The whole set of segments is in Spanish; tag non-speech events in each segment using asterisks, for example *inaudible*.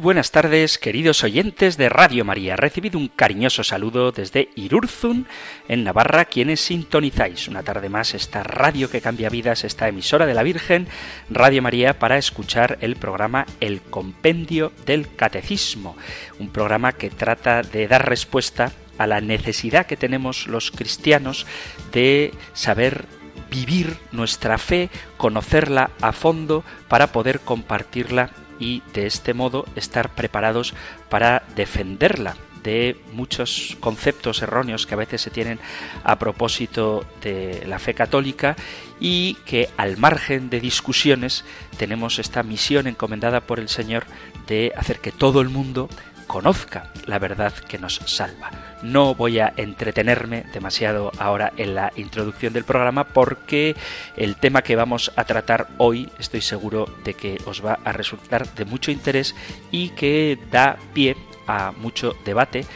Buenas tardes, queridos oyentes de Radio María. Recibido un cariñoso saludo desde Irurzun, en Navarra, quienes sintonizáis una tarde más esta radio que cambia vidas, esta emisora de la Virgen, Radio María, para escuchar el programa El Compendio del Catecismo, un programa que trata de dar respuesta a la necesidad que tenemos los cristianos de saber vivir nuestra fe, conocerla a fondo para poder compartirla y de este modo estar preparados para defenderla de muchos conceptos erróneos que a veces se tienen a propósito de la fe católica y que al margen de discusiones tenemos esta misión encomendada por el Señor de hacer que todo el mundo conozca la verdad que nos salva. No voy a entretenerme demasiado ahora en la introducción del programa porque el tema que vamos a tratar hoy estoy seguro de que os va a resultar de mucho interés y que da pie a mucho debate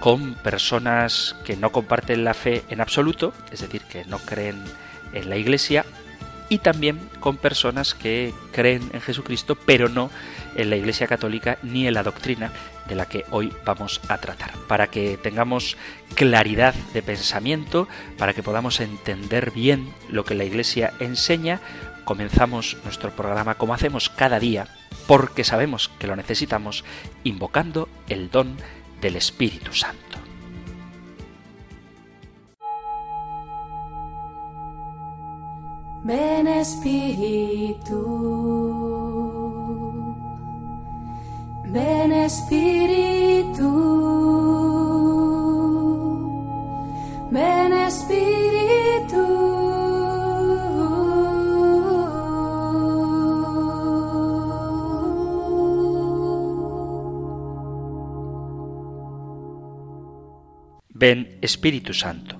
con personas que no comparten la fe en absoluto, es decir, que no creen en la Iglesia, y también con personas que creen en Jesucristo, pero no en la Iglesia Católica ni en la doctrina de la que hoy vamos a tratar, para que tengamos claridad de pensamiento, para que podamos entender bien lo que la Iglesia enseña, comenzamos nuestro programa como hacemos cada día, porque sabemos que lo necesitamos, invocando el don del Espíritu Santo. Ven Espíritu, ven Espíritu, ven Espíritu. Ven Espíritu Santo,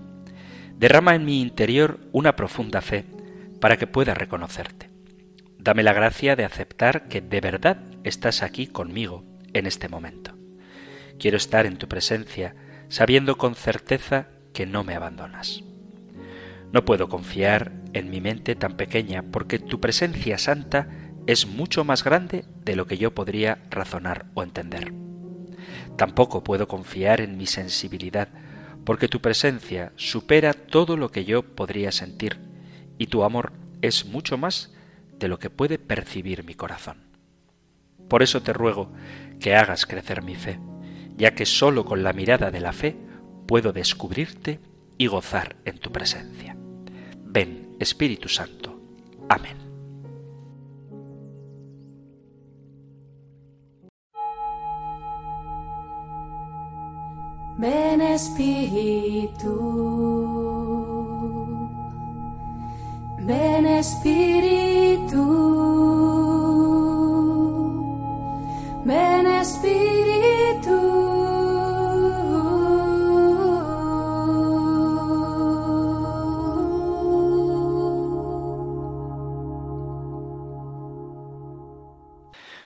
derrama en mi interior una profunda fe para que pueda reconocerte. Dame la gracia de aceptar que de verdad estás aquí conmigo en este momento. Quiero estar en tu presencia sabiendo con certeza que no me abandonas. No puedo confiar en mi mente tan pequeña porque tu presencia santa es mucho más grande de lo que yo podría razonar o entender. Tampoco puedo confiar en mi sensibilidad porque tu presencia supera todo lo que yo podría sentir y tu amor es mucho más de lo que puede percibir mi corazón. Por eso te ruego que hagas crecer mi fe, ya que sólo con la mirada de la fe puedo descubrirte y gozar en tu presencia. Ven, Espíritu Santo. Amén. Ven Espíritu, ven Espíritu,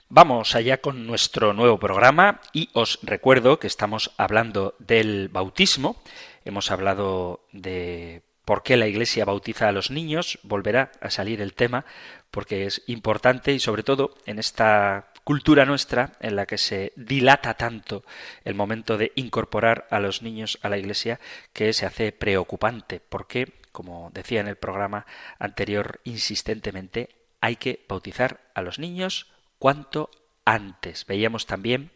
Vamos allá con nuestro nuevo programa y os recuerdo que estamos hablando del bautismo. Hemos hablado de por qué la Iglesia bautiza a los niños. Volverá a salir el tema porque es importante y sobre todo en esta cultura nuestra en la que se dilata tanto el momento de incorporar a los niños a la Iglesia que se hace preocupante porque, como decía en el programa anterior insistentemente, hay que bautizar a los niños cuanto antes. Veíamos también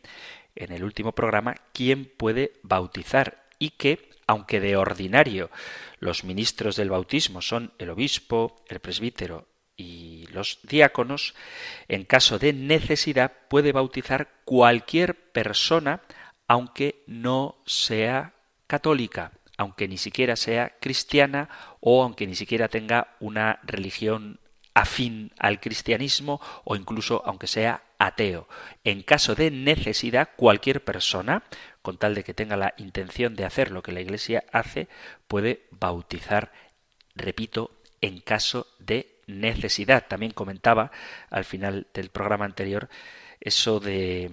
en el último programa quién puede bautizar y que, aunque de ordinario los ministros del bautismo son el obispo, el presbítero y los diáconos, en caso de necesidad puede bautizar cualquier persona aunque no sea católica, aunque ni siquiera sea cristiana o aunque ni siquiera tenga una religión afín al cristianismo o incluso aunque sea ateo. En caso de necesidad, cualquier persona, con tal de que tenga la intención de hacer lo que la Iglesia hace, puede bautizar repito, en caso de necesidad. También comentaba al final del programa anterior eso de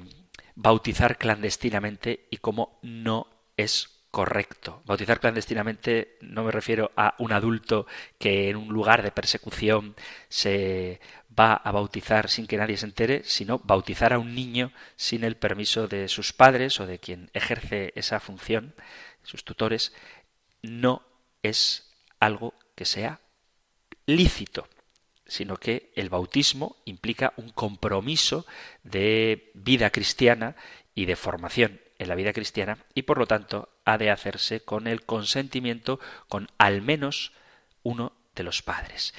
bautizar clandestinamente y cómo no es correcto. Bautizar clandestinamente no me refiero a un adulto que en un lugar de persecución se va a bautizar sin que nadie se entere, sino bautizar a un niño sin el permiso de sus padres o de quien ejerce esa función, sus tutores, no es algo que sea lícito sino que el bautismo implica un compromiso de vida cristiana y de formación en la vida cristiana y por lo tanto ha de hacerse con el consentimiento con al menos uno de los padres.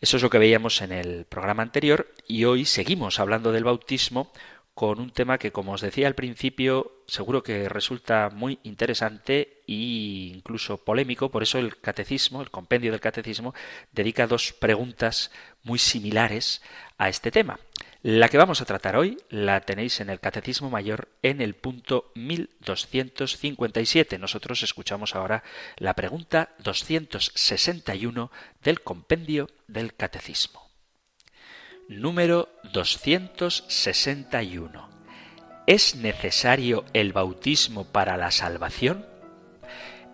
Eso es lo que veíamos en el programa anterior y hoy seguimos hablando del bautismo con un tema que, como os decía al principio, seguro que resulta muy interesante e incluso polémico. Por eso el catecismo, el compendio del catecismo, dedica dos preguntas muy similares a este tema. La que vamos a tratar hoy la tenéis en el Catecismo Mayor en el punto 1257. Nosotros escuchamos ahora la pregunta 261 del compendio del Catecismo. Número 261. ¿Es necesario el bautismo para la salvación?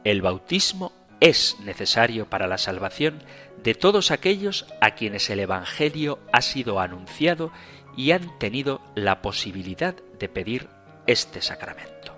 El bautismo es necesario para la salvación de todos aquellos a quienes el Evangelio ha sido anunciado y han tenido la posibilidad de pedir este sacramento.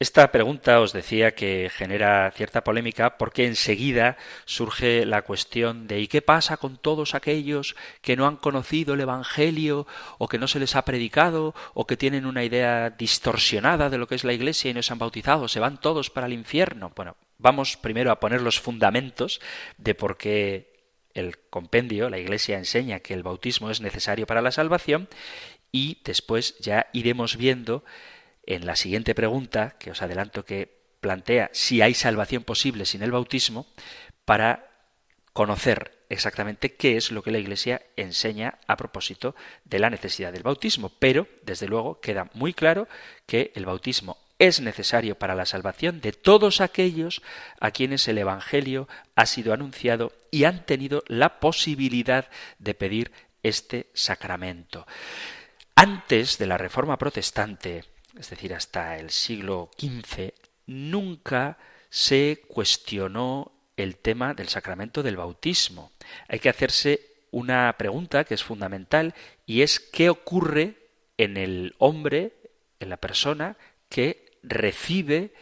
Esta pregunta os decía que genera cierta polémica porque enseguida surge la cuestión de ¿y qué pasa con todos aquellos que no han conocido el Evangelio o que no se les ha predicado o que tienen una idea distorsionada de lo que es la Iglesia y no se han bautizado? ¿Se van todos para el infierno? Bueno, vamos primero a poner los fundamentos de por qué el compendio, la Iglesia enseña que el bautismo es necesario para la salvación y después ya iremos viendo en la siguiente pregunta, que os adelanto que plantea si hay salvación posible sin el bautismo, para conocer exactamente qué es lo que la Iglesia enseña a propósito de la necesidad del bautismo. Pero, desde luego, queda muy claro que el bautismo es necesario para la salvación de todos aquellos a quienes el Evangelio ha sido anunciado y han tenido la posibilidad de pedir este sacramento. Antes de la Reforma Protestante, es decir, hasta el siglo XV, nunca se cuestionó el tema del sacramento del bautismo. Hay que hacerse una pregunta que es fundamental y es qué ocurre en el hombre, en la persona que recibe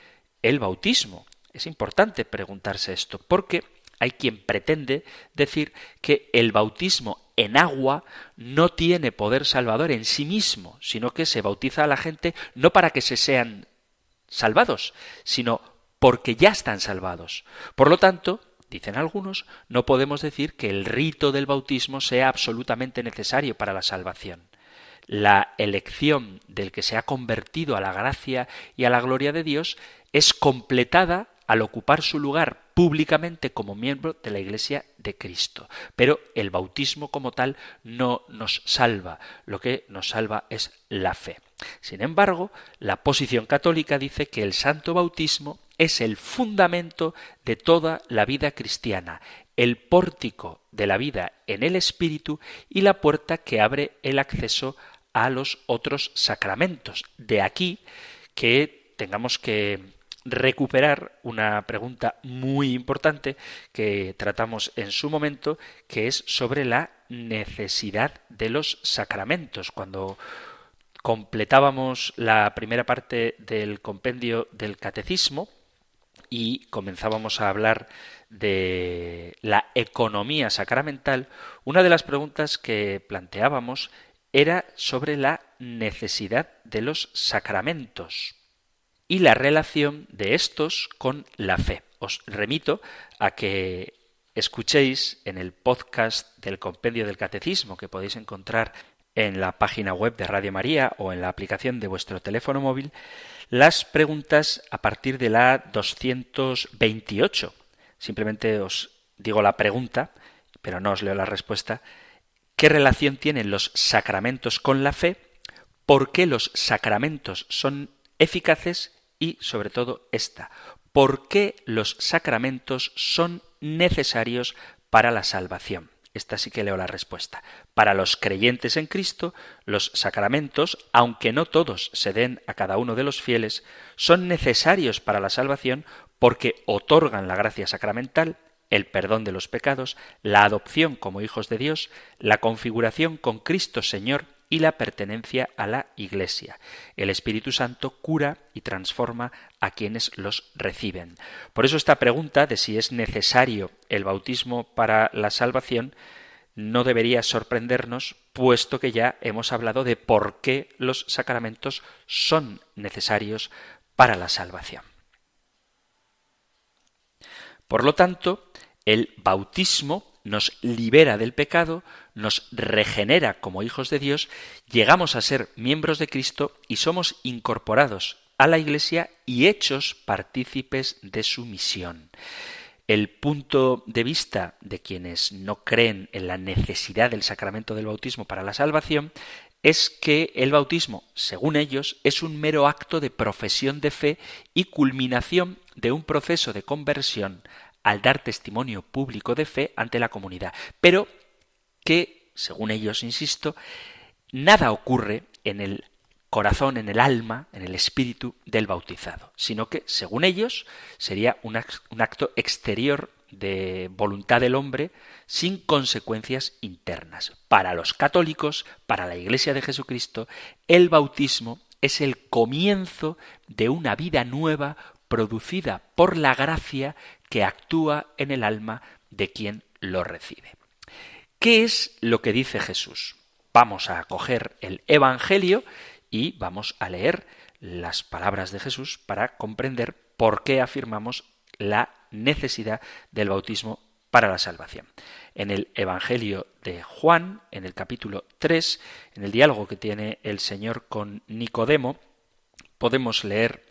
el bautismo. Es importante preguntarse esto porque hay quien pretende decir que el bautismo en agua no tiene poder salvador en sí mismo, sino que se bautiza a la gente no para que se sean salvados, sino porque ya están salvados. Por lo tanto, dicen algunos, no podemos decir que el rito del bautismo sea absolutamente necesario para la salvación. La elección del que se ha convertido a la gracia y a la gloria de Dios es completada al ocupar su lugar públicamente como miembro de la Iglesia de Cristo. Pero el bautismo como tal no nos salva, lo que nos salva es la fe. Sin embargo, la posición católica dice que el santo bautismo es el fundamento de toda la vida cristiana, el pórtico de la vida en el Espíritu y la puerta que abre el acceso a los otros sacramentos. De aquí que tengamos que recuperar una pregunta muy importante que tratamos en su momento, que es sobre la necesidad de los sacramentos. Cuando completábamos la primera parte del compendio del catecismo y comenzábamos a hablar de la economía sacramental, una de las preguntas que planteábamos era sobre la necesidad de los sacramentos y la relación de estos con la fe. Os remito a que escuchéis en el podcast del Compendio del Catecismo que podéis encontrar en la página web de Radio María o en la aplicación de vuestro teléfono móvil las preguntas a partir de la 228. Simplemente os digo la pregunta, pero no os leo la respuesta. ¿Qué relación tienen los sacramentos con la fe? ¿Por qué los sacramentos son eficaces y sobre todo esta. ¿Por qué los sacramentos son necesarios para la salvación? Esta sí que leo la respuesta. Para los creyentes en Cristo, los sacramentos, aunque no todos se den a cada uno de los fieles, son necesarios para la salvación porque otorgan la gracia sacramental, el perdón de los pecados, la adopción como hijos de Dios, la configuración con Cristo Señor y la pertenencia a la Iglesia. El Espíritu Santo cura y transforma a quienes los reciben. Por eso esta pregunta de si es necesario el bautismo para la salvación no debería sorprendernos, puesto que ya hemos hablado de por qué los sacramentos son necesarios para la salvación. Por lo tanto, el bautismo nos libera del pecado, nos regenera como hijos de Dios, llegamos a ser miembros de Cristo y somos incorporados a la Iglesia y hechos partícipes de su misión. El punto de vista de quienes no creen en la necesidad del sacramento del bautismo para la salvación es que el bautismo, según ellos, es un mero acto de profesión de fe y culminación de un proceso de conversión al dar testimonio público de fe ante la comunidad, pero que, según ellos, insisto, nada ocurre en el corazón, en el alma, en el espíritu del bautizado, sino que, según ellos, sería un acto exterior de voluntad del hombre sin consecuencias internas. Para los católicos, para la Iglesia de Jesucristo, el bautismo es el comienzo de una vida nueva producida por la gracia que actúa en el alma de quien lo recibe. ¿Qué es lo que dice Jesús? Vamos a coger el Evangelio y vamos a leer las palabras de Jesús para comprender por qué afirmamos la necesidad del bautismo para la salvación. En el Evangelio de Juan, en el capítulo 3, en el diálogo que tiene el Señor con Nicodemo, podemos leer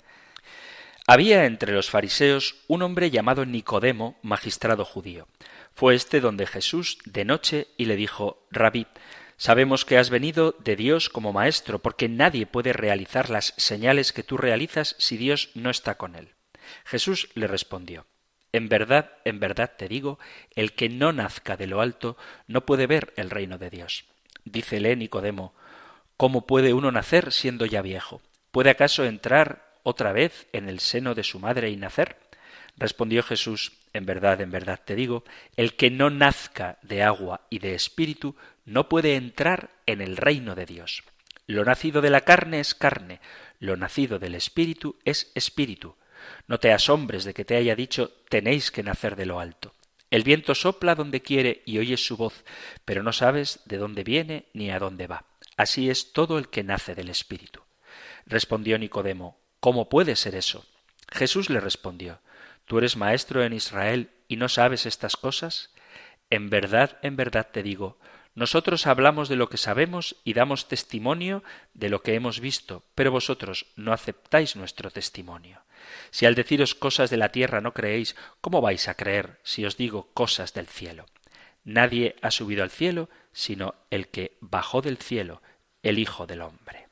había entre los fariseos un hombre llamado Nicodemo, magistrado judío. Fue este donde Jesús de noche y le dijo, Rabí, sabemos que has venido de Dios como maestro, porque nadie puede realizar las señales que tú realizas si Dios no está con él. Jesús le respondió, En verdad, en verdad te digo, el que no nazca de lo alto no puede ver el reino de Dios. Dícele Nicodemo, ¿cómo puede uno nacer siendo ya viejo? ¿Puede acaso entrar otra vez en el seno de su madre y nacer? Respondió Jesús, en verdad, en verdad te digo, el que no nazca de agua y de espíritu no puede entrar en el reino de Dios. Lo nacido de la carne es carne, lo nacido del espíritu es espíritu. No te asombres de que te haya dicho tenéis que nacer de lo alto. El viento sopla donde quiere y oyes su voz, pero no sabes de dónde viene ni a dónde va. Así es todo el que nace del espíritu. Respondió Nicodemo, ¿Cómo puede ser eso? Jesús le respondió, ¿Tú eres maestro en Israel y no sabes estas cosas? En verdad, en verdad te digo, nosotros hablamos de lo que sabemos y damos testimonio de lo que hemos visto, pero vosotros no aceptáis nuestro testimonio. Si al deciros cosas de la tierra no creéis, ¿cómo vais a creer si os digo cosas del cielo? Nadie ha subido al cielo, sino el que bajó del cielo, el Hijo del hombre.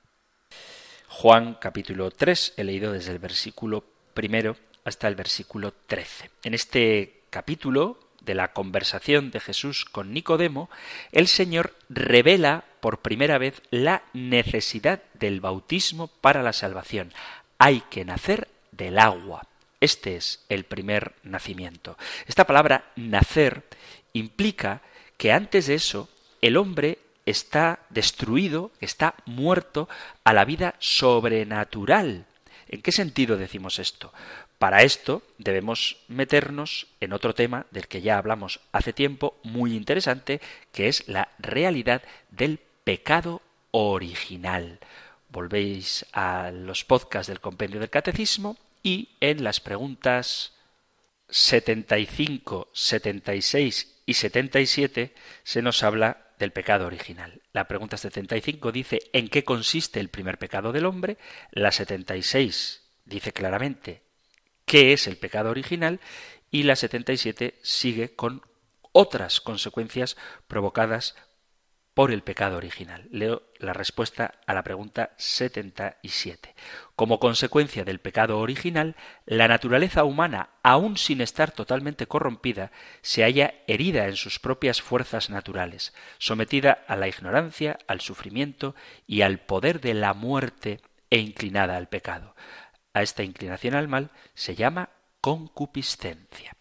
Juan capítulo 3, he leído desde el versículo primero hasta el versículo 13. En este capítulo de la conversación de Jesús con Nicodemo, el Señor revela por primera vez la necesidad del bautismo para la salvación. Hay que nacer del agua. Este es el primer nacimiento. Esta palabra nacer implica que antes de eso el hombre está destruido, está muerto a la vida sobrenatural. ¿En qué sentido decimos esto? Para esto debemos meternos en otro tema del que ya hablamos hace tiempo, muy interesante, que es la realidad del pecado original. Volvéis a los podcasts del compendio del catecismo y en las preguntas 75, 76 y 77 se nos habla del pecado original. La pregunta 75 dice ¿en qué consiste el primer pecado del hombre? La 76 dice claramente ¿qué es el pecado original? Y la 77 sigue con otras consecuencias provocadas por el pecado original. Leo la respuesta a la pregunta 77. Como consecuencia del pecado original, la naturaleza humana, aun sin estar totalmente corrompida, se halla herida en sus propias fuerzas naturales, sometida a la ignorancia, al sufrimiento y al poder de la muerte e inclinada al pecado. A esta inclinación al mal se llama concupiscencia.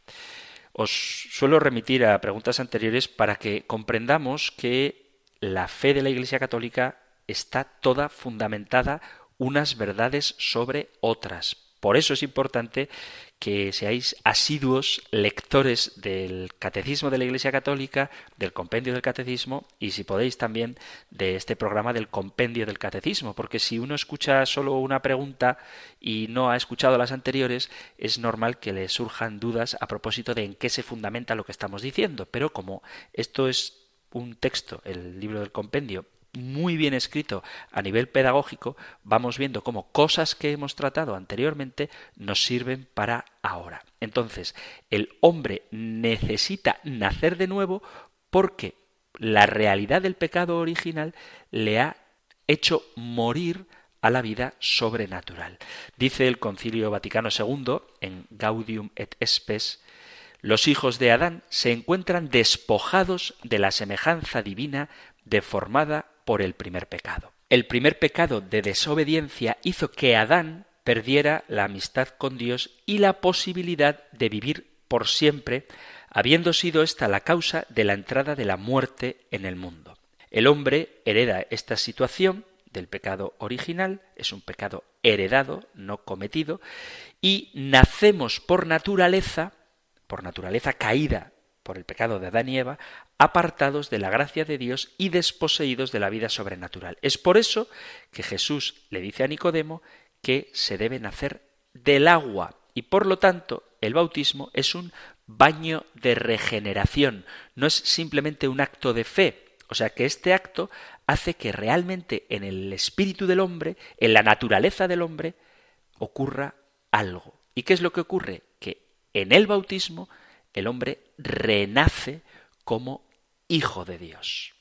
Os suelo remitir a preguntas anteriores para que comprendamos que la fe de la Iglesia Católica está toda fundamentada unas verdades sobre otras. Por eso es importante que seáis asiduos lectores del Catecismo de la Iglesia Católica, del Compendio del Catecismo y si podéis también de este programa del Compendio del Catecismo, porque si uno escucha solo una pregunta y no ha escuchado las anteriores, es normal que le surjan dudas a propósito de en qué se fundamenta lo que estamos diciendo. Pero como esto es un texto, el libro del compendio, muy bien escrito a nivel pedagógico, vamos viendo cómo cosas que hemos tratado anteriormente nos sirven para ahora. Entonces, el hombre necesita nacer de nuevo porque la realidad del pecado original le ha hecho morir a la vida sobrenatural. Dice el Concilio Vaticano II en Gaudium et Spes los hijos de Adán se encuentran despojados de la semejanza divina deformada por el primer pecado. El primer pecado de desobediencia hizo que Adán perdiera la amistad con Dios y la posibilidad de vivir por siempre, habiendo sido esta la causa de la entrada de la muerte en el mundo. El hombre hereda esta situación del pecado original, es un pecado heredado, no cometido, y nacemos por naturaleza por naturaleza caída por el pecado de Adán y Eva, apartados de la gracia de Dios y desposeídos de la vida sobrenatural. Es por eso que Jesús le dice a Nicodemo que se debe nacer del agua y por lo tanto el bautismo es un baño de regeneración, no es simplemente un acto de fe, o sea que este acto hace que realmente en el espíritu del hombre, en la naturaleza del hombre, ocurra algo. ¿Y qué es lo que ocurre? en el bautismo el hombre renace como hijo de Dios.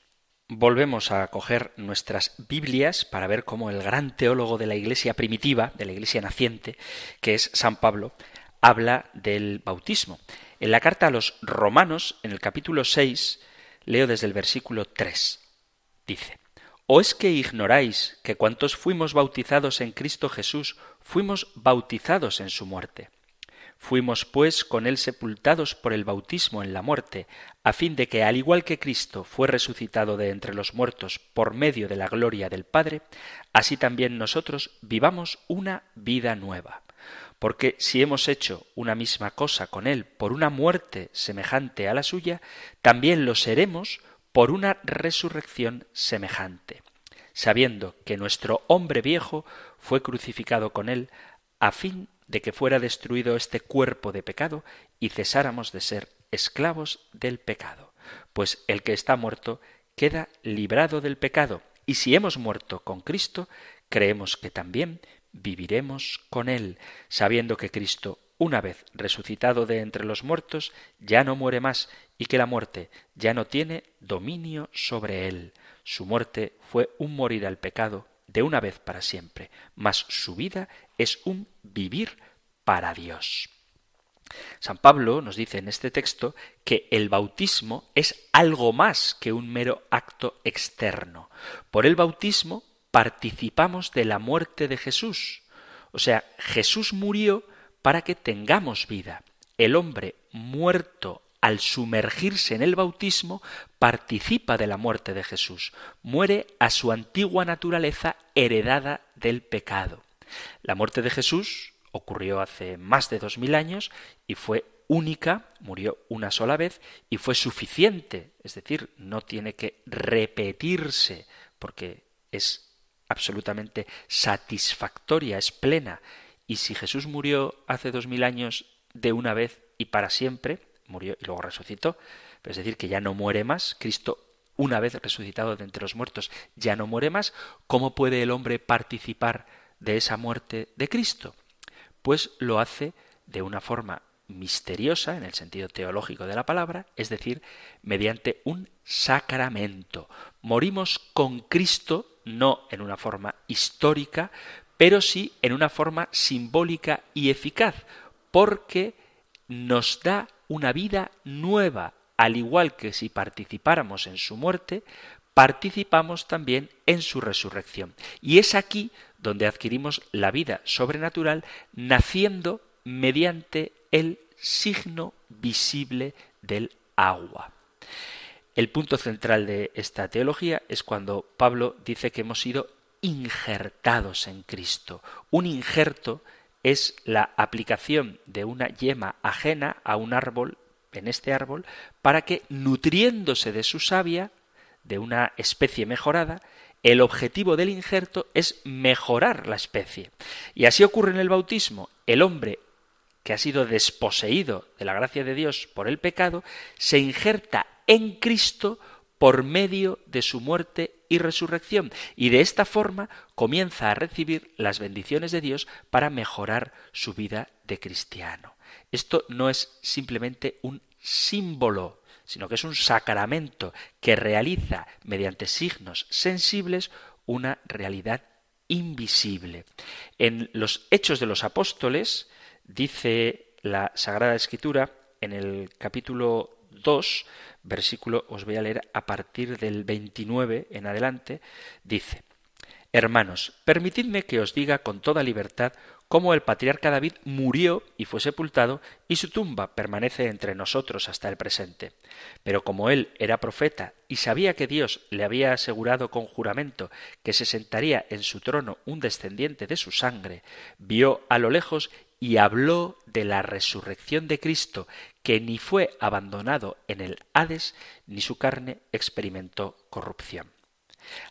Volvemos a coger nuestras Biblias para ver cómo el gran teólogo de la Iglesia primitiva, de la Iglesia naciente, que es San Pablo, habla del bautismo. En la carta a los romanos, en el capítulo 6, leo desde el versículo 3. Dice, ¿O es que ignoráis que cuantos fuimos bautizados en Cristo Jesús, fuimos bautizados en su muerte? Fuimos, pues, con él sepultados por el bautismo en la muerte, a fin de que, al igual que Cristo fue resucitado de entre los muertos por medio de la gloria del Padre, así también nosotros vivamos una vida nueva. Porque si hemos hecho una misma cosa con él por una muerte semejante a la suya, también lo seremos por una resurrección semejante, sabiendo que nuestro hombre viejo fue crucificado con él, a fin de que fuera destruido este cuerpo de pecado y cesáramos de ser esclavos del pecado. Pues el que está muerto queda librado del pecado, y si hemos muerto con Cristo, creemos que también viviremos con Él, sabiendo que Cristo, una vez resucitado de entre los muertos, ya no muere más, y que la muerte ya no tiene dominio sobre Él. Su muerte fue un morir al pecado de una vez para siempre, mas su vida es un vivir para Dios. San Pablo nos dice en este texto que el bautismo es algo más que un mero acto externo. Por el bautismo participamos de la muerte de Jesús. O sea, Jesús murió para que tengamos vida. El hombre muerto al sumergirse en el bautismo participa de la muerte de Jesús. Muere a su antigua naturaleza heredada del pecado. La muerte de Jesús ocurrió hace más de dos mil años y fue única, murió una sola vez y fue suficiente, es decir, no tiene que repetirse porque es absolutamente satisfactoria, es plena. Y si Jesús murió hace dos mil años de una vez y para siempre, murió y luego resucitó, es decir, que ya no muere más, Cristo una vez resucitado de entre los muertos ya no muere más, ¿cómo puede el hombre participar de esa muerte de Cristo? Pues lo hace de una forma misteriosa en el sentido teológico de la palabra, es decir, mediante un sacramento, morimos con Cristo, no en una forma histórica, pero sí en una forma simbólica y eficaz, porque nos da una vida nueva, al igual que si participáramos en su muerte, participamos también en su resurrección. Y es aquí donde adquirimos la vida sobrenatural, naciendo mediante el signo visible del agua. El punto central de esta teología es cuando Pablo dice que hemos sido injertados en Cristo. Un injerto es la aplicación de una yema ajena a un árbol, en este árbol, para que, nutriéndose de su savia, de una especie mejorada, el objetivo del injerto es mejorar la especie. Y así ocurre en el bautismo. El hombre que ha sido desposeído de la gracia de Dios por el pecado, se injerta en Cristo por medio de su muerte y resurrección, y de esta forma comienza a recibir las bendiciones de Dios para mejorar su vida de cristiano. Esto no es simplemente un símbolo, sino que es un sacramento que realiza mediante signos sensibles una realidad invisible. En los Hechos de los Apóstoles dice la Sagrada Escritura en el capítulo 2, versículo, os voy a leer a partir del 29 en adelante, dice, Hermanos, permitidme que os diga con toda libertad cómo el patriarca David murió y fue sepultado, y su tumba permanece entre nosotros hasta el presente. Pero como él era profeta y sabía que Dios le había asegurado con juramento que se sentaría en su trono un descendiente de su sangre, vio a lo lejos y habló de la resurrección de Cristo, que ni fue abandonado en el Hades, ni su carne experimentó corrupción.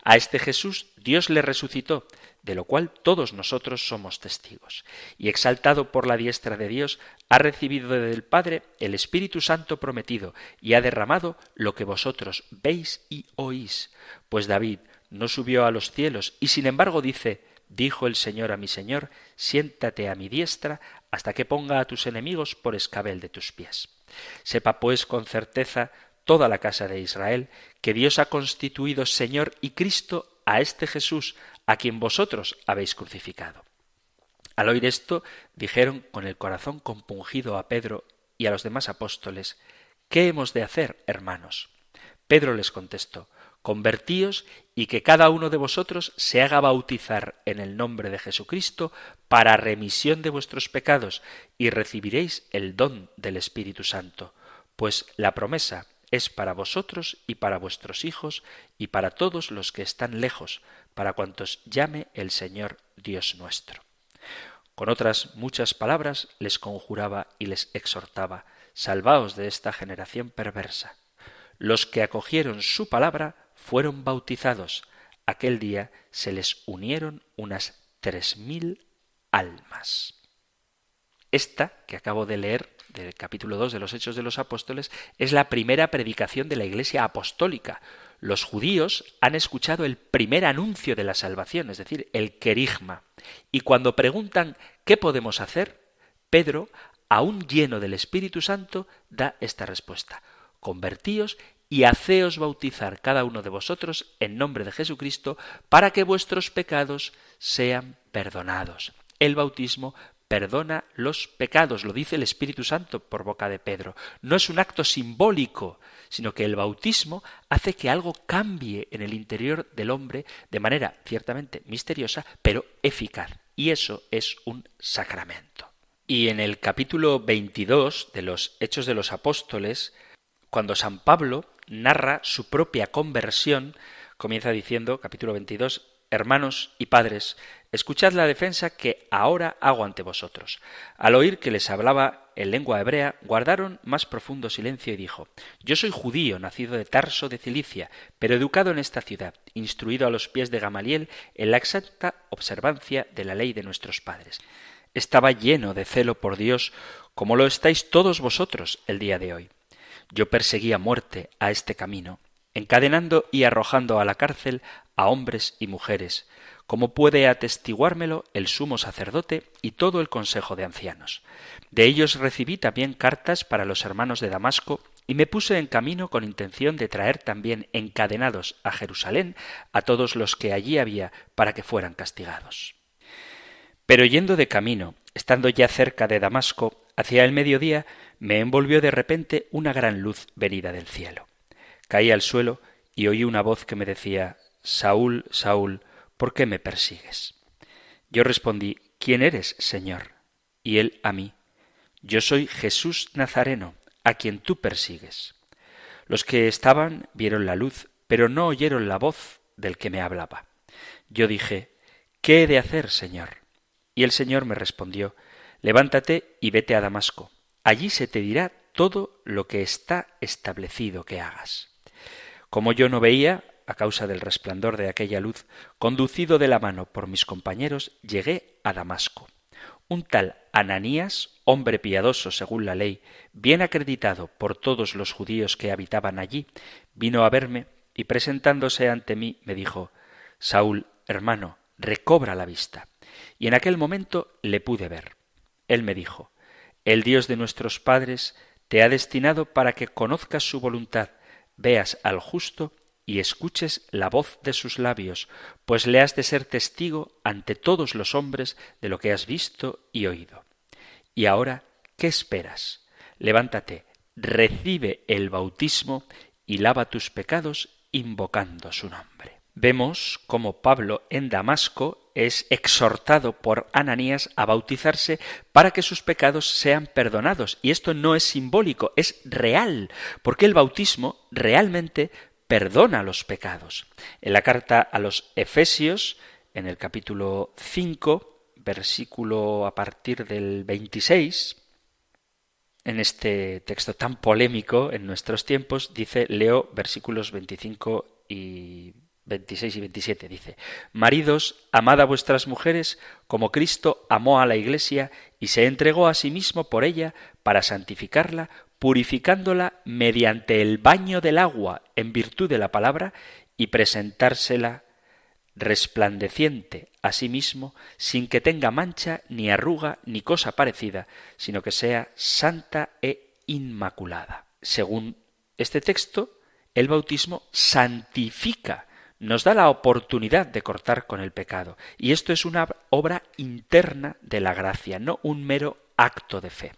A este Jesús Dios le resucitó, de lo cual todos nosotros somos testigos. Y exaltado por la diestra de Dios, ha recibido del Padre el Espíritu Santo prometido, y ha derramado lo que vosotros veis y oís. Pues David no subió a los cielos, y sin embargo dice, dijo el Señor a mi Señor, siéntate a mi diestra hasta que ponga a tus enemigos por escabel de tus pies. Sepa pues con certeza toda la casa de Israel, que Dios ha constituido Señor y Cristo a este Jesús, a quien vosotros habéis crucificado. Al oír esto, dijeron con el corazón compungido a Pedro y a los demás apóstoles, ¿Qué hemos de hacer, hermanos? Pedro les contestó, Convertíos y que cada uno de vosotros se haga bautizar en el nombre de Jesucristo para remisión de vuestros pecados y recibiréis el don del Espíritu Santo, pues la promesa es para vosotros y para vuestros hijos y para todos los que están lejos, para cuantos llame el Señor Dios nuestro. Con otras muchas palabras les conjuraba y les exhortaba, salvaos de esta generación perversa. Los que acogieron su palabra fueron bautizados. Aquel día se les unieron unas tres mil almas. Esta que acabo de leer del capítulo 2 de los Hechos de los Apóstoles es la primera predicación de la Iglesia apostólica. Los judíos han escuchado el primer anuncio de la salvación, es decir, el querigma. Y cuando preguntan ¿qué podemos hacer? Pedro, aún lleno del Espíritu Santo, da esta respuesta. Convertíos y haceos bautizar cada uno de vosotros en nombre de Jesucristo para que vuestros pecados sean perdonados. El bautismo perdona los pecados, lo dice el Espíritu Santo por boca de Pedro. No es un acto simbólico, sino que el bautismo hace que algo cambie en el interior del hombre de manera ciertamente misteriosa, pero eficaz. Y eso es un sacramento. Y en el capítulo 22 de los Hechos de los Apóstoles, cuando San Pablo narra su propia conversión, comienza diciendo, capítulo 22, Hermanos y padres, escuchad la defensa que ahora hago ante vosotros. Al oír que les hablaba en lengua hebrea, guardaron más profundo silencio y dijo Yo soy judío, nacido de Tarso de Cilicia, pero educado en esta ciudad, instruido a los pies de Gamaliel en la exacta observancia de la ley de nuestros padres. Estaba lleno de celo por Dios, como lo estáis todos vosotros el día de hoy. Yo perseguía muerte a este camino encadenando y arrojando a la cárcel a hombres y mujeres, como puede atestiguármelo el sumo sacerdote y todo el consejo de ancianos. De ellos recibí también cartas para los hermanos de Damasco y me puse en camino con intención de traer también encadenados a Jerusalén a todos los que allí había para que fueran castigados. Pero yendo de camino, estando ya cerca de Damasco, hacia el mediodía, me envolvió de repente una gran luz venida del cielo. Caí al suelo y oí una voz que me decía Saúl, Saúl, ¿por qué me persigues? Yo respondí ¿Quién eres, Señor? Y él a mí Yo soy Jesús Nazareno, a quien tú persigues. Los que estaban vieron la luz, pero no oyeron la voz del que me hablaba. Yo dije ¿Qué he de hacer, Señor? Y el Señor me respondió Levántate y vete a Damasco. Allí se te dirá todo lo que está establecido que hagas. Como yo no veía, a causa del resplandor de aquella luz, conducido de la mano por mis compañeros, llegué a Damasco. Un tal Ananías, hombre piadoso según la ley, bien acreditado por todos los judíos que habitaban allí, vino a verme y presentándose ante mí me dijo Saúl, hermano, recobra la vista. Y en aquel momento le pude ver. Él me dijo El Dios de nuestros padres te ha destinado para que conozcas su voluntad, veas al justo y escuches la voz de sus labios, pues le has de ser testigo ante todos los hombres de lo que has visto y oído. Y ahora, ¿qué esperas? Levántate, recibe el bautismo y lava tus pecados invocando su nombre. Vemos cómo Pablo en Damasco es exhortado por Ananías a bautizarse para que sus pecados sean perdonados. Y esto no es simbólico, es real, porque el bautismo realmente perdona los pecados. En la carta a los Efesios, en el capítulo 5, versículo a partir del 26, en este texto tan polémico en nuestros tiempos, dice, leo versículos 25 y 26 y 27, dice, Maridos, amad a vuestras mujeres como Cristo amó a la Iglesia y se entregó a sí mismo por ella para santificarla, purificándola mediante el baño del agua en virtud de la palabra y presentársela resplandeciente a sí mismo, sin que tenga mancha, ni arruga, ni cosa parecida, sino que sea santa e inmaculada. Según este texto, el bautismo santifica, nos da la oportunidad de cortar con el pecado, y esto es una obra interna de la gracia, no un mero acto de fe.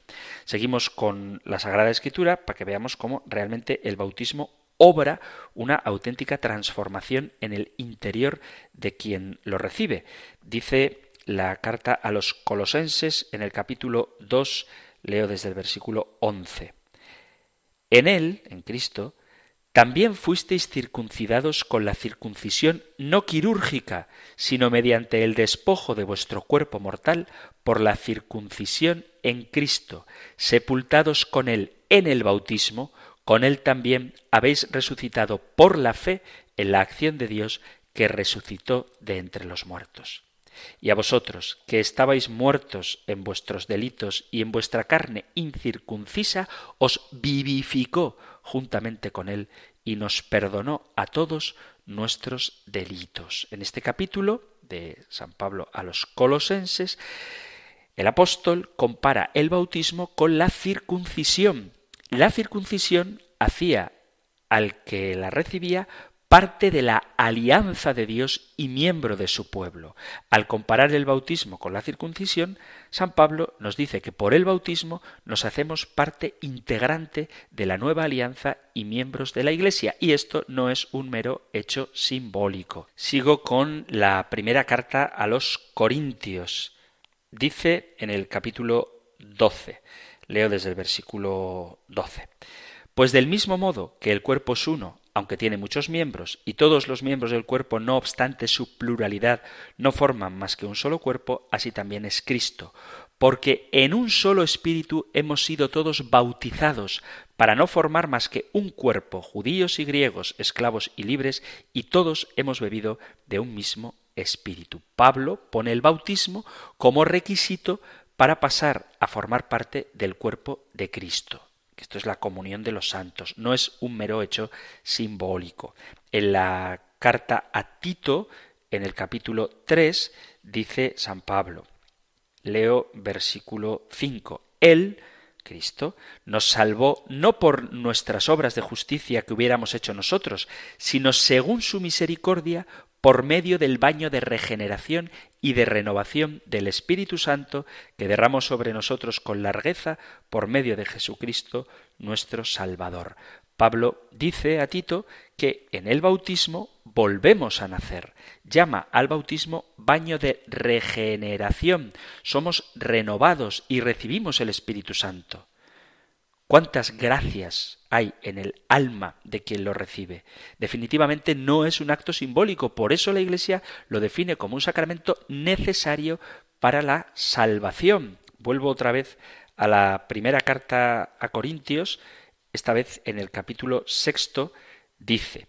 Seguimos con la Sagrada Escritura para que veamos cómo realmente el bautismo obra una auténtica transformación en el interior de quien lo recibe. Dice la carta a los colosenses en el capítulo 2, leo desde el versículo 11. En él, en Cristo, también fuisteis circuncidados con la circuncisión no quirúrgica, sino mediante el despojo de vuestro cuerpo mortal por la circuncisión en Cristo, sepultados con él en el bautismo, con él también habéis resucitado por la fe en la acción de Dios que resucitó de entre los muertos. Y a vosotros, que estabais muertos en vuestros delitos y en vuestra carne incircuncisa, os vivificó juntamente con él y nos perdonó a todos nuestros delitos. En este capítulo de San Pablo a los colosenses, el apóstol compara el bautismo con la circuncisión. La circuncisión hacía al que la recibía parte de la alianza de Dios y miembro de su pueblo. Al comparar el bautismo con la circuncisión, San Pablo nos dice que por el bautismo nos hacemos parte integrante de la nueva alianza y miembros de la Iglesia, y esto no es un mero hecho simbólico. Sigo con la primera carta a los Corintios. Dice en el capítulo 12, leo desde el versículo 12. Pues del mismo modo que el cuerpo es uno aunque tiene muchos miembros, y todos los miembros del cuerpo, no obstante su pluralidad, no forman más que un solo cuerpo, así también es Cristo. Porque en un solo espíritu hemos sido todos bautizados, para no formar más que un cuerpo, judíos y griegos, esclavos y libres, y todos hemos bebido de un mismo espíritu. Pablo pone el bautismo como requisito para pasar a formar parte del cuerpo de Cristo esto es la comunión de los santos, no es un mero hecho simbólico. En la carta a Tito, en el capítulo 3, dice San Pablo, leo versículo 5, Él, Cristo nos salvó no por nuestras obras de justicia que hubiéramos hecho nosotros, sino según su misericordia por medio del baño de regeneración y de renovación del Espíritu Santo que derramó sobre nosotros con largueza por medio de Jesucristo nuestro Salvador. Pablo dice a Tito que en el bautismo volvemos a nacer. Llama al bautismo baño de regeneración. Somos renovados y recibimos el Espíritu Santo. ¿Cuántas gracias hay en el alma de quien lo recibe? Definitivamente no es un acto simbólico, por eso la Iglesia lo define como un sacramento necesario para la salvación. Vuelvo otra vez a la primera carta a Corintios, esta vez en el capítulo sexto, dice,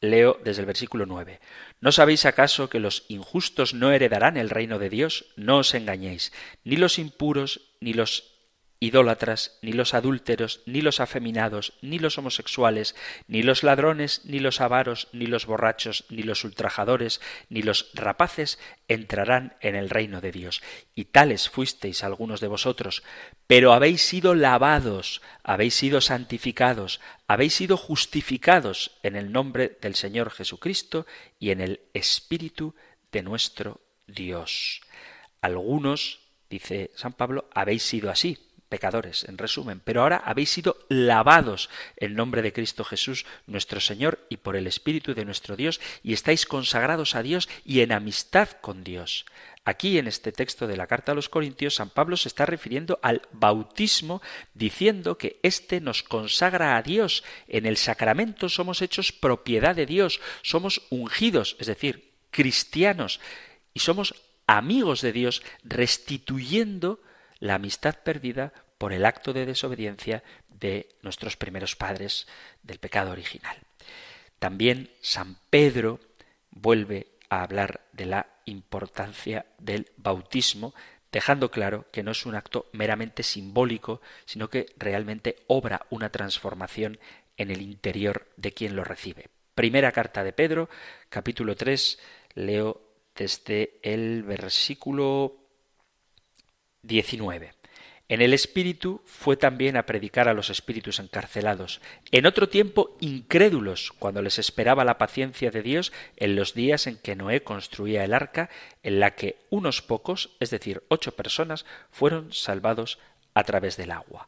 Leo desde el versículo 9. ¿No sabéis acaso que los injustos no heredarán el reino de Dios? No os engañéis, ni los impuros, ni los idólatras, ni los adúlteros, ni los afeminados, ni los homosexuales, ni los ladrones, ni los avaros, ni los borrachos, ni los ultrajadores, ni los rapaces entrarán en el reino de Dios. Y tales fuisteis algunos de vosotros, pero habéis sido lavados, habéis sido santificados, habéis sido justificados en el nombre del Señor Jesucristo y en el Espíritu de nuestro Dios. Algunos, dice San Pablo, habéis sido así, pecadores, en resumen, pero ahora habéis sido lavados en nombre de Cristo Jesús, nuestro Señor, y por el Espíritu de nuestro Dios, y estáis consagrados a Dios y en amistad con Dios. Aquí en este texto de la carta a los Corintios, San Pablo se está refiriendo al bautismo, diciendo que éste nos consagra a Dios. En el sacramento somos hechos propiedad de Dios, somos ungidos, es decir, cristianos, y somos amigos de Dios, restituyendo la amistad perdida por el acto de desobediencia de nuestros primeros padres del pecado original. También San Pedro vuelve a hablar de la importancia del bautismo, dejando claro que no es un acto meramente simbólico, sino que realmente obra una transformación en el interior de quien lo recibe. Primera carta de Pedro, capítulo 3, leo desde el versículo 19. En el Espíritu fue también a predicar a los espíritus encarcelados, en otro tiempo incrédulos, cuando les esperaba la paciencia de Dios en los días en que Noé construía el arca, en la que unos pocos, es decir, ocho personas, fueron salvados a través del agua.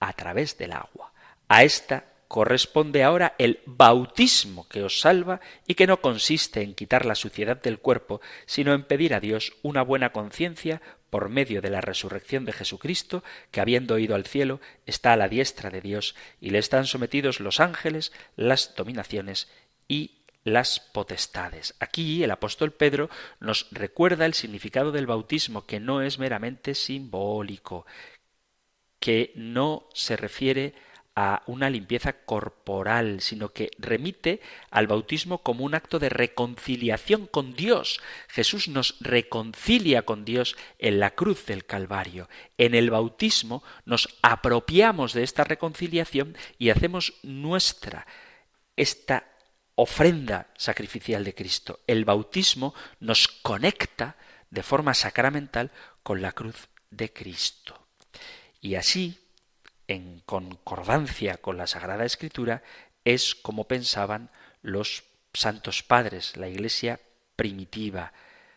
A través del agua. A esta corresponde ahora el bautismo que os salva y que no consiste en quitar la suciedad del cuerpo, sino en pedir a Dios una buena conciencia por medio de la resurrección de Jesucristo, que habiendo ido al cielo, está a la diestra de Dios, y le están sometidos los ángeles, las dominaciones y las potestades. Aquí el apóstol Pedro nos recuerda el significado del bautismo, que no es meramente simbólico, que no se refiere a una limpieza corporal, sino que remite al bautismo como un acto de reconciliación con Dios. Jesús nos reconcilia con Dios en la cruz del Calvario. En el bautismo nos apropiamos de esta reconciliación y hacemos nuestra esta ofrenda sacrificial de Cristo. El bautismo nos conecta de forma sacramental con la cruz de Cristo. Y así en concordancia con la Sagrada Escritura, es como pensaban los santos padres, la Iglesia primitiva.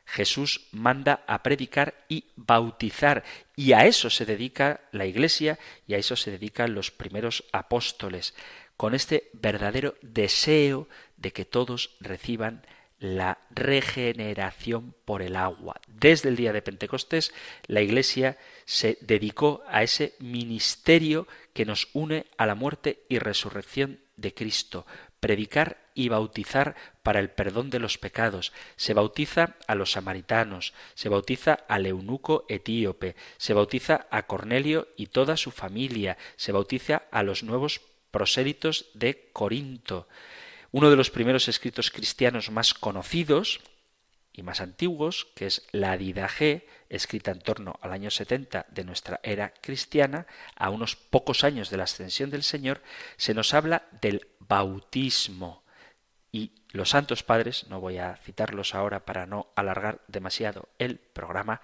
Jesús manda a predicar y bautizar, y a eso se dedica la Iglesia y a eso se dedican los primeros apóstoles, con este verdadero deseo de que todos reciban la regeneración por el agua. Desde el día de Pentecostés, la Iglesia se dedicó a ese ministerio que nos une a la muerte y resurrección de Cristo, predicar y bautizar para el perdón de los pecados. Se bautiza a los samaritanos, se bautiza al eunuco etíope, se bautiza a Cornelio y toda su familia, se bautiza a los nuevos prosélitos de Corinto. Uno de los primeros escritos cristianos más conocidos y más antiguos, que es la Didaje, escrita en torno al año 70 de nuestra era cristiana, a unos pocos años de la ascensión del Señor, se nos habla del bautismo. Y los santos padres, no voy a citarlos ahora para no alargar demasiado el programa,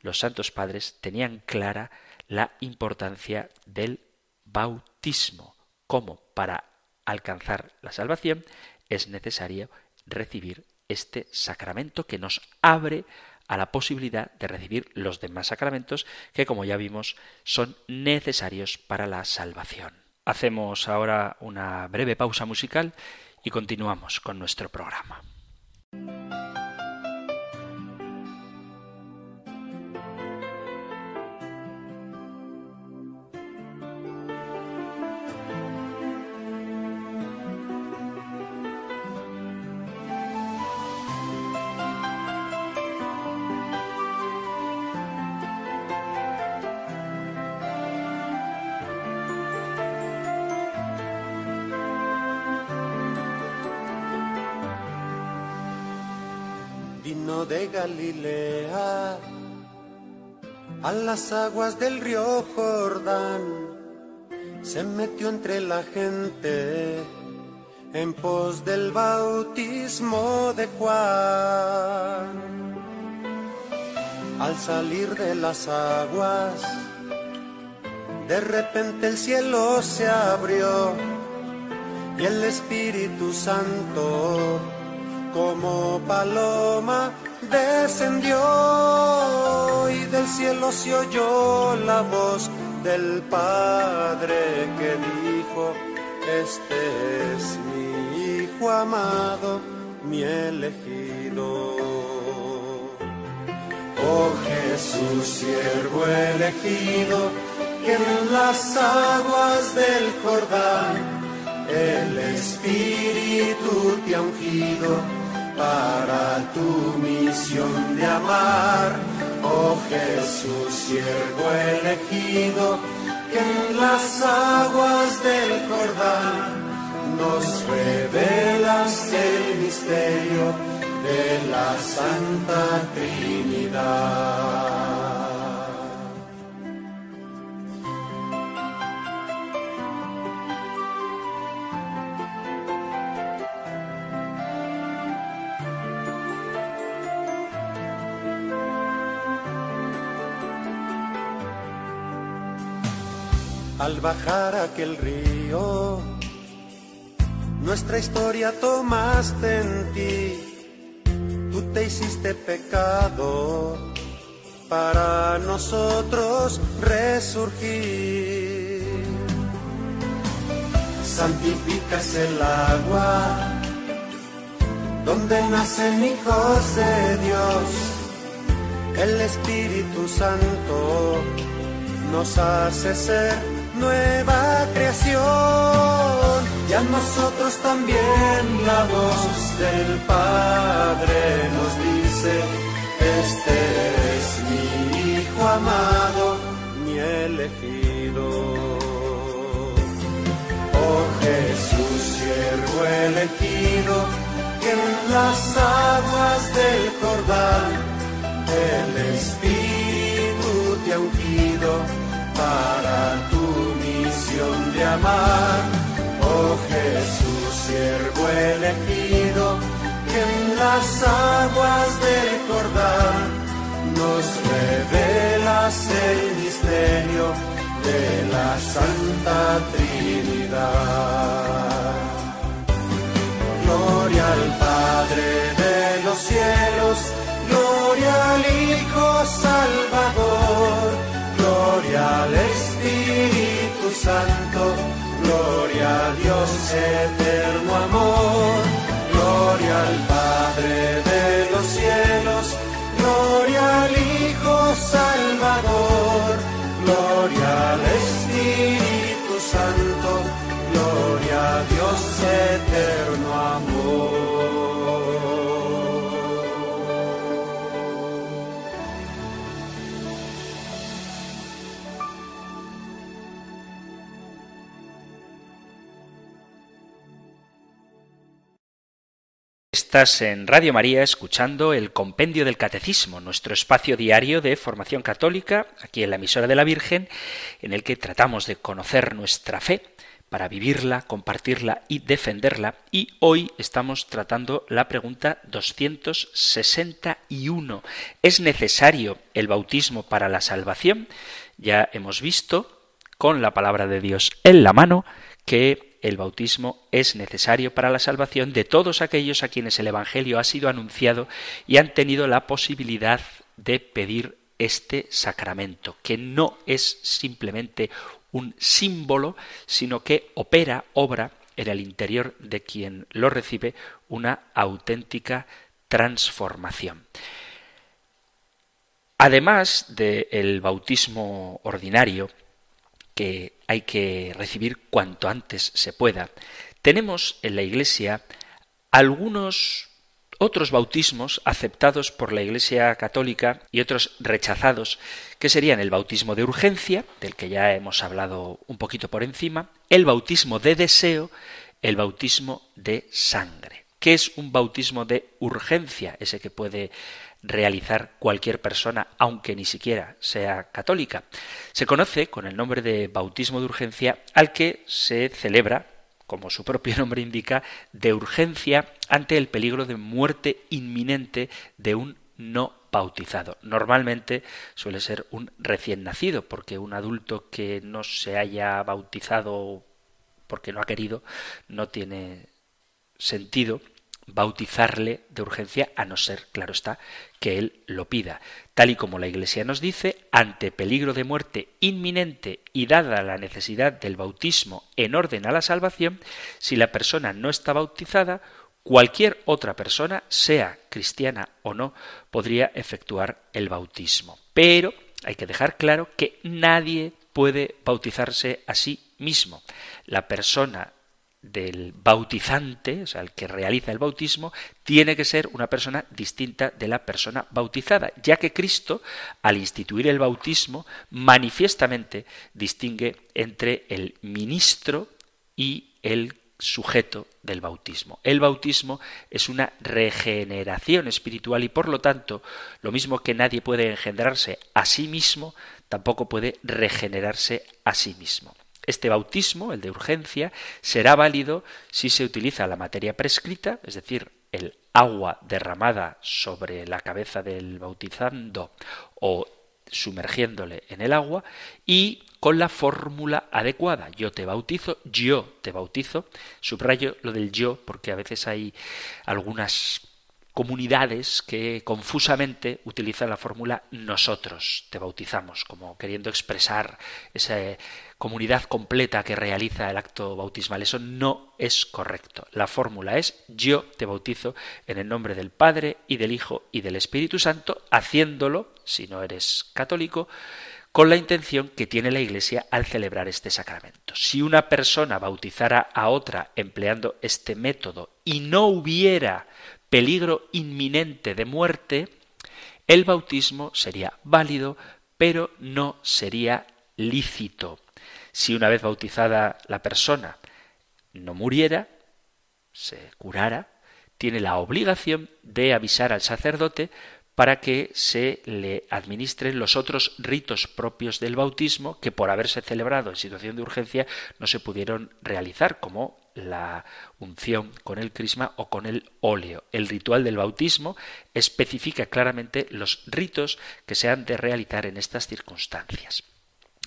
los santos padres tenían clara la importancia del bautismo, como para alcanzar la salvación es necesario recibir este sacramento que nos abre a la posibilidad de recibir los demás sacramentos que, como ya vimos, son necesarios para la salvación. Hacemos ahora una breve pausa musical y continuamos con nuestro programa. Galilea, a las aguas del río Jordán, se metió entre la gente en pos del bautismo de Juan. Al salir de las aguas, de repente el cielo se abrió y el Espíritu Santo como paloma descendió y del cielo se oyó la voz del Padre que dijo, este es mi Hijo amado, mi elegido. Oh Jesús, siervo elegido, que en las aguas del Jordán el Espíritu te ha ungido para tu misión de amar, oh Jesús, siervo elegido, que en las aguas del Jordán nos revelas el misterio de la Santa Trinidad. Al bajar aquel río, nuestra historia tomaste en ti, tú te hiciste pecado para nosotros resurgir. Santificas el agua donde nacen hijos de Dios, el Espíritu Santo nos hace ser nueva creación. Y a nosotros también la voz del Padre nos dice, este es mi Hijo amado, mi elegido. Oh Jesús, siervo elegido, que en las aguas del Jordán el Espíritu te ha ungido para amar. Oh Jesús, siervo elegido, que en las aguas del Jordán nos revelas el misterio de la Santa Trinidad. Gloria al Padre de los cielos, gloria al Hijo Salvador, gloria al Espíritu Santo, gloria a Dios eterno Estás en Radio María escuchando el Compendio del Catecismo, nuestro espacio diario de formación católica, aquí en la emisora de la Virgen, en el que tratamos de conocer nuestra fe para vivirla, compartirla y defenderla. Y hoy estamos tratando la pregunta 261. ¿Es necesario el bautismo para la salvación? Ya hemos visto con la palabra de Dios en la mano que el bautismo es necesario para la salvación de todos aquellos a quienes el Evangelio ha sido anunciado y han tenido la posibilidad de pedir este sacramento, que no es simplemente un símbolo, sino que opera, obra en el interior de quien lo recibe una auténtica transformación. Además del bautismo ordinario, que hay que recibir cuanto antes se pueda, tenemos en la Iglesia algunos otros bautismos aceptados por la Iglesia Católica y otros rechazados, que serían el bautismo de urgencia, del que ya hemos hablado un poquito por encima, el bautismo de deseo, el bautismo de sangre. ¿Qué es un bautismo de urgencia? Ese que puede realizar cualquier persona, aunque ni siquiera sea católica. Se conoce con el nombre de bautismo de urgencia al que se celebra como su propio *laughs* nombre indica, de urgencia ante el peligro de muerte inminente de un no bautizado. Normalmente suele ser un recién nacido, porque un adulto que no se haya bautizado porque no ha querido no tiene sentido bautizarle de urgencia, a no ser, claro está, que él lo pida. Tal y como la Iglesia nos dice, ante peligro de muerte inminente y dada la necesidad del bautismo en orden a la salvación, si la persona no está bautizada, cualquier otra persona, sea cristiana o no, podría efectuar el bautismo. Pero hay que dejar claro que nadie puede bautizarse a sí mismo. La persona del bautizante, o sea, el que realiza el bautismo, tiene que ser una persona distinta de la persona bautizada, ya que Cristo, al instituir el bautismo, manifiestamente distingue entre el ministro y el sujeto del bautismo. El bautismo es una regeneración espiritual y por lo tanto, lo mismo que nadie puede engendrarse a sí mismo, tampoco puede regenerarse a sí mismo. Este bautismo, el de urgencia, será válido si se utiliza la materia prescrita, es decir, el agua derramada sobre la cabeza del bautizando o sumergiéndole en el agua y con la fórmula adecuada. Yo te bautizo, yo te bautizo. Subrayo lo del yo porque a veces hay algunas comunidades que confusamente utilizan la fórmula nosotros te bautizamos, como queriendo expresar esa comunidad completa que realiza el acto bautismal. Eso no es correcto. La fórmula es yo te bautizo en el nombre del Padre y del Hijo y del Espíritu Santo, haciéndolo, si no eres católico, con la intención que tiene la Iglesia al celebrar este sacramento. Si una persona bautizara a otra empleando este método y no hubiera peligro inminente de muerte, el bautismo sería válido, pero no sería lícito. Si una vez bautizada la persona no muriera, se curara, tiene la obligación de avisar al sacerdote para que se le administren los otros ritos propios del bautismo que por haberse celebrado en situación de urgencia no se pudieron realizar, como la unción con el crisma o con el óleo. El ritual del bautismo especifica claramente los ritos que se han de realizar en estas circunstancias.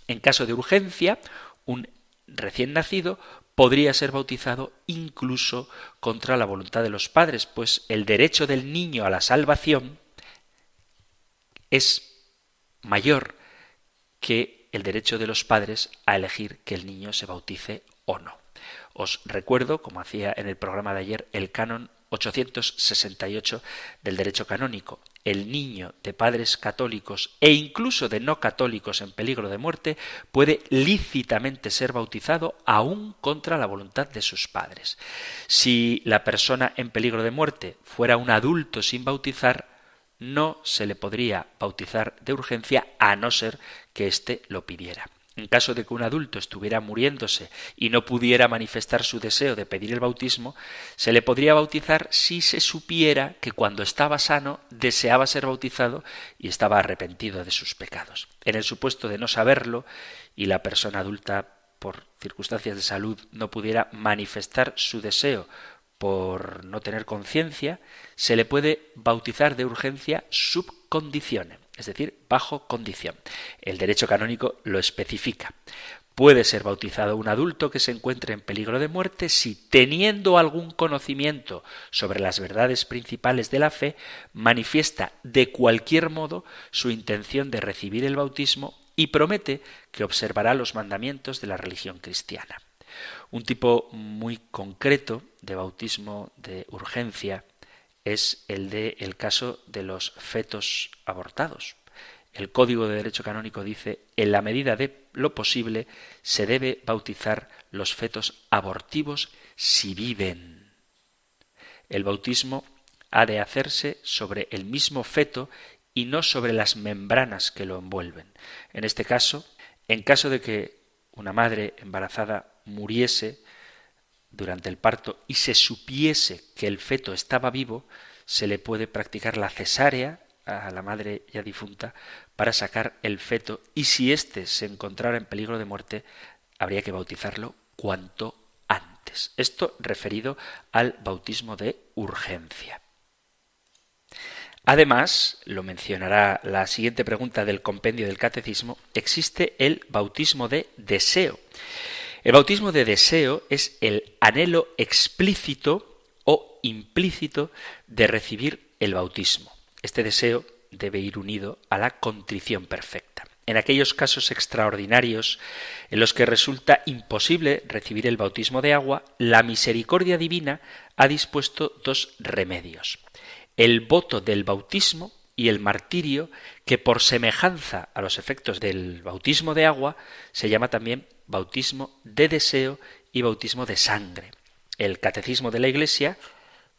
En caso de urgencia, un recién nacido podría ser bautizado incluso contra la voluntad de los padres, pues el derecho del niño a la salvación es mayor que el derecho de los padres a elegir que el niño se bautice o no. Os recuerdo, como hacía en el programa de ayer, el canon 868 del derecho canónico. El niño de padres católicos e incluso de no católicos en peligro de muerte puede lícitamente ser bautizado aún contra la voluntad de sus padres. Si la persona en peligro de muerte fuera un adulto sin bautizar, no se le podría bautizar de urgencia a no ser que éste lo pidiera. En caso de que un adulto estuviera muriéndose y no pudiera manifestar su deseo de pedir el bautismo, se le podría bautizar si se supiera que cuando estaba sano deseaba ser bautizado y estaba arrepentido de sus pecados. En el supuesto de no saberlo y la persona adulta por circunstancias de salud no pudiera manifestar su deseo por no tener conciencia, se le puede bautizar de urgencia sub condiciones, es decir, bajo condición. El derecho canónico lo especifica. Puede ser bautizado un adulto que se encuentre en peligro de muerte si, teniendo algún conocimiento sobre las verdades principales de la fe, manifiesta de cualquier modo su intención de recibir el bautismo y promete que observará los mandamientos de la religión cristiana. Un tipo muy concreto de bautismo de urgencia es el de el caso de los fetos abortados. El Código de Derecho Canónico dice, en la medida de lo posible, se debe bautizar los fetos abortivos si viven. El bautismo ha de hacerse sobre el mismo feto y no sobre las membranas que lo envuelven. En este caso, en caso de que una madre embarazada muriese durante el parto y se supiese que el feto estaba vivo, se le puede practicar la cesárea a la madre ya difunta para sacar el feto y si éste se encontrara en peligro de muerte habría que bautizarlo cuanto antes. Esto referido al bautismo de urgencia. Además, lo mencionará la siguiente pregunta del compendio del catecismo, existe el bautismo de deseo. El bautismo de deseo es el anhelo explícito o implícito de recibir el bautismo. Este deseo debe ir unido a la contrición perfecta. En aquellos casos extraordinarios en los que resulta imposible recibir el bautismo de agua, la misericordia divina ha dispuesto dos remedios el voto del bautismo y el martirio, que por semejanza a los efectos del bautismo de agua, se llama también bautismo de deseo y bautismo de sangre. El catecismo de la Iglesia,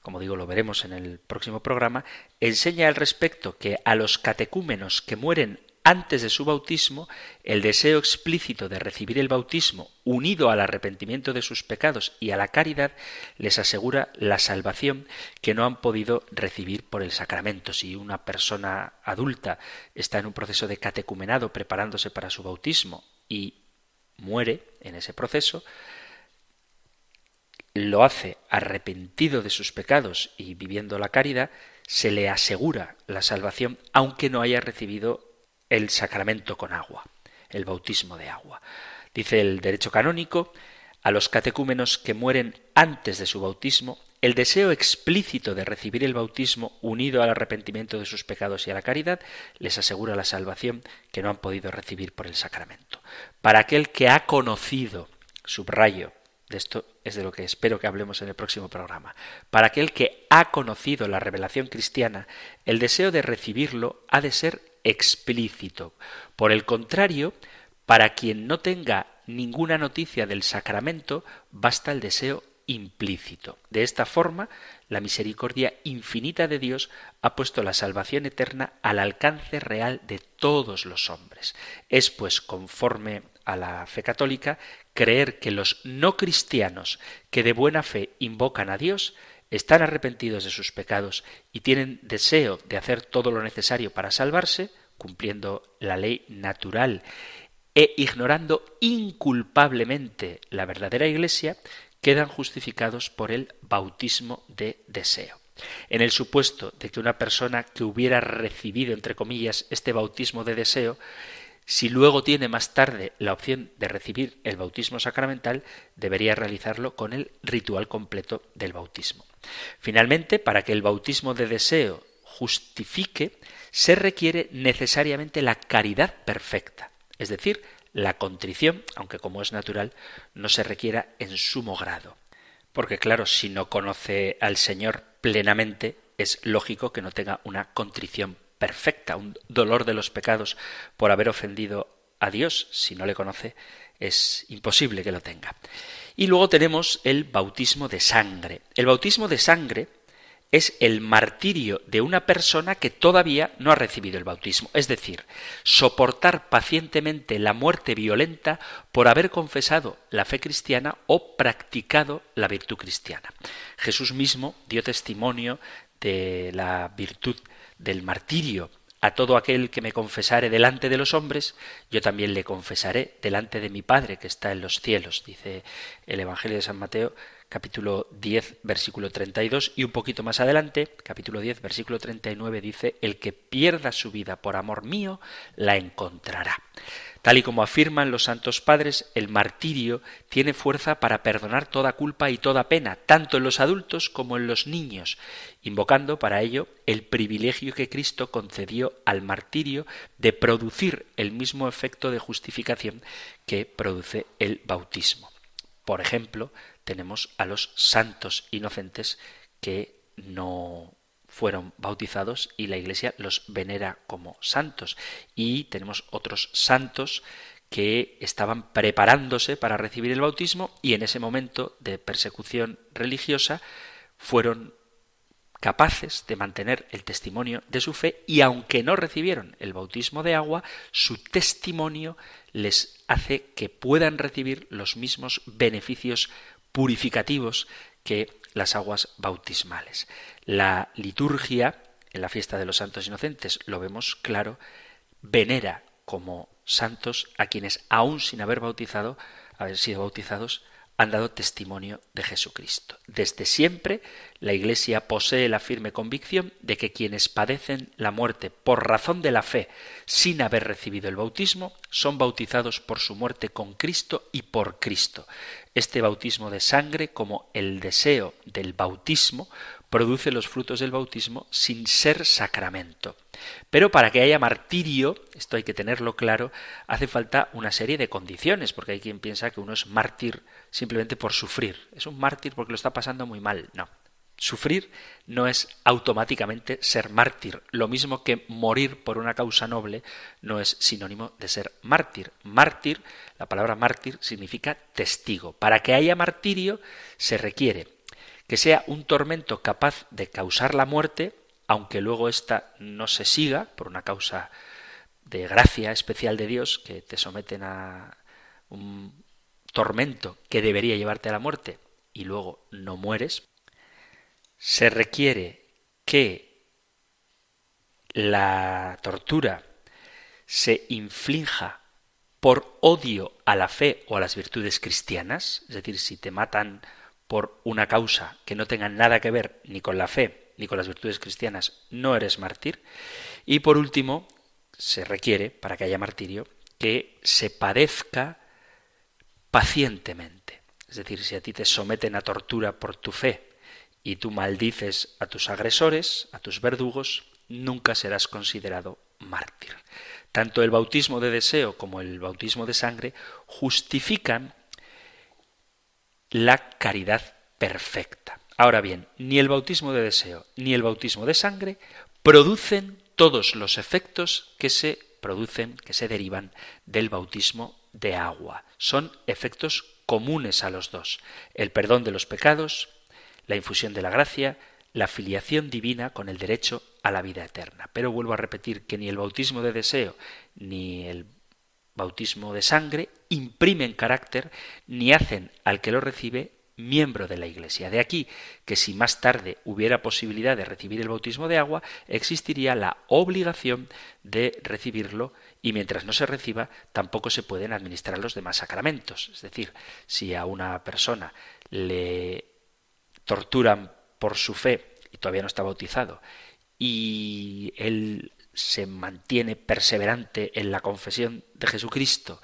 como digo, lo veremos en el próximo programa, enseña al respecto que a los catecúmenos que mueren antes de su bautismo, el deseo explícito de recibir el bautismo, unido al arrepentimiento de sus pecados y a la caridad, les asegura la salvación que no han podido recibir por el sacramento. Si una persona adulta está en un proceso de catecumenado preparándose para su bautismo y muere en ese proceso, lo hace arrepentido de sus pecados y viviendo la caridad, se le asegura la salvación aunque no haya recibido el sacramento con agua, el bautismo de agua. Dice el derecho canónico, a los catecúmenos que mueren antes de su bautismo, el deseo explícito de recibir el bautismo unido al arrepentimiento de sus pecados y a la caridad les asegura la salvación que no han podido recibir por el sacramento. Para aquel que ha conocido, subrayo, de esto es de lo que espero que hablemos en el próximo programa. Para aquel que ha conocido la revelación cristiana, el deseo de recibirlo ha de ser explícito. Por el contrario, para quien no tenga ninguna noticia del sacramento, basta el deseo implícito. De esta forma, la misericordia infinita de Dios ha puesto la salvación eterna al alcance real de todos los hombres. Es pues conforme a la fe católica creer que los no cristianos que de buena fe invocan a Dios están arrepentidos de sus pecados y tienen deseo de hacer todo lo necesario para salvarse, cumpliendo la ley natural e ignorando inculpablemente la verdadera Iglesia, quedan justificados por el bautismo de deseo. En el supuesto de que una persona que hubiera recibido, entre comillas, este bautismo de deseo, si luego tiene más tarde la opción de recibir el bautismo sacramental, debería realizarlo con el ritual completo del bautismo. Finalmente, para que el bautismo de deseo justifique, se requiere necesariamente la caridad perfecta, es decir, la contrición, aunque como es natural, no se requiera en sumo grado. Porque claro, si no conoce al Señor plenamente, es lógico que no tenga una contrición perfecta, un dolor de los pecados por haber ofendido a Dios. Si no le conoce, es imposible que lo tenga. Y luego tenemos el bautismo de sangre. El bautismo de sangre es el martirio de una persona que todavía no ha recibido el bautismo, es decir, soportar pacientemente la muerte violenta por haber confesado la fe cristiana o practicado la virtud cristiana. Jesús mismo dio testimonio de la virtud del martirio a todo aquel que me confesare delante de los hombres, yo también le confesaré delante de mi Padre que está en los cielos, dice el Evangelio de San Mateo capítulo 10 versículo 32 y un poquito más adelante, capítulo 10 versículo 39 dice, el que pierda su vida por amor mío, la encontrará. Tal y como afirman los santos padres, el martirio tiene fuerza para perdonar toda culpa y toda pena, tanto en los adultos como en los niños, invocando para ello el privilegio que Cristo concedió al martirio de producir el mismo efecto de justificación que produce el bautismo. Por ejemplo, tenemos a los santos inocentes que no fueron bautizados y la Iglesia los venera como santos. Y tenemos otros santos que estaban preparándose para recibir el bautismo y en ese momento de persecución religiosa fueron capaces de mantener el testimonio de su fe y aunque no recibieron el bautismo de agua, su testimonio les hace que puedan recibir los mismos beneficios purificativos que las aguas bautismales. La liturgia, en la fiesta de los santos inocentes, lo vemos claro, venera como santos a quienes, aún sin haber bautizado, haber sido bautizados, han dado testimonio de Jesucristo. Desde siempre la Iglesia posee la firme convicción de que quienes padecen la muerte por razón de la fe sin haber recibido el bautismo son bautizados por su muerte con Cristo y por Cristo. Este bautismo de sangre, como el deseo del bautismo, produce los frutos del bautismo sin ser sacramento. Pero para que haya martirio, esto hay que tenerlo claro, hace falta una serie de condiciones, porque hay quien piensa que uno es mártir simplemente por sufrir. Es un mártir porque lo está pasando muy mal. No. Sufrir no es automáticamente ser mártir. Lo mismo que morir por una causa noble no es sinónimo de ser mártir. Mártir, la palabra mártir significa testigo. Para que haya martirio se requiere que sea un tormento capaz de causar la muerte, aunque luego ésta no se siga por una causa de gracia especial de Dios, que te someten a un tormento que debería llevarte a la muerte y luego no mueres, se requiere que la tortura se inflinja por odio a la fe o a las virtudes cristianas, es decir, si te matan por una causa que no tenga nada que ver ni con la fe ni con las virtudes cristianas, no eres mártir. Y por último, se requiere, para que haya martirio, que se padezca pacientemente. Es decir, si a ti te someten a tortura por tu fe y tú maldices a tus agresores, a tus verdugos, nunca serás considerado mártir. Tanto el bautismo de deseo como el bautismo de sangre justifican la caridad perfecta. Ahora bien, ni el bautismo de deseo ni el bautismo de sangre producen todos los efectos que se producen, que se derivan del bautismo de agua. Son efectos comunes a los dos. El perdón de los pecados, la infusión de la gracia, la filiación divina con el derecho a la vida eterna. Pero vuelvo a repetir que ni el bautismo de deseo ni el bautismo de sangre imprimen carácter ni hacen al que lo recibe miembro de la Iglesia. De aquí que si más tarde hubiera posibilidad de recibir el bautismo de agua, existiría la obligación de recibirlo y mientras no se reciba tampoco se pueden administrar los demás sacramentos. Es decir, si a una persona le torturan por su fe y todavía no está bautizado y él se mantiene perseverante en la confesión de Jesucristo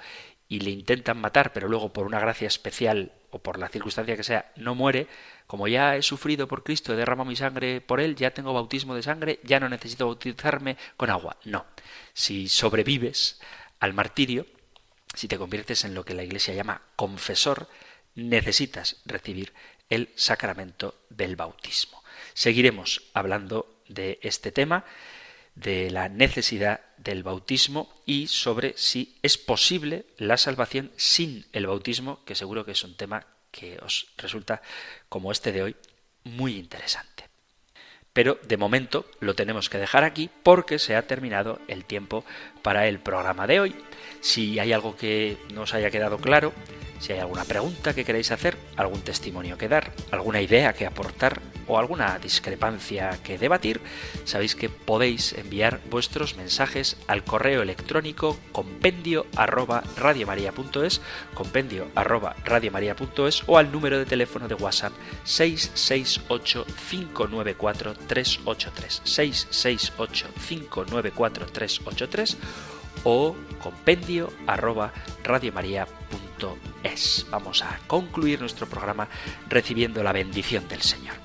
y le intentan matar, pero luego por una gracia especial o por la circunstancia que sea, no muere, como ya he sufrido por Cristo, he derramado mi sangre por él, ya tengo bautismo de sangre, ya no necesito bautizarme con agua. No. Si sobrevives al martirio, si te conviertes en lo que la Iglesia llama confesor, necesitas recibir el sacramento del bautismo. Seguiremos hablando de este tema de la necesidad del bautismo y sobre si es posible la salvación sin el bautismo, que seguro que es un tema que os resulta, como este de hoy, muy interesante. Pero de momento lo tenemos que dejar aquí porque se ha terminado el tiempo para el programa de hoy. Si hay algo que no os haya quedado claro, Si hay alguna pregunta que queréis hacer, algún testimonio que dar, alguna idea que aportar o alguna discrepancia que debatir, sabéis que podéis enviar vuestros mensajes al correo electrónico compendio arroba radiomaria.es, compendio arroba radiomaria.es o al número de teléfono de WhatsApp 668 594 383 668 594 383 o compendio arroba radiomaria.es. Vamos a concluir nuestro programa recibiendo la bendición del Señor.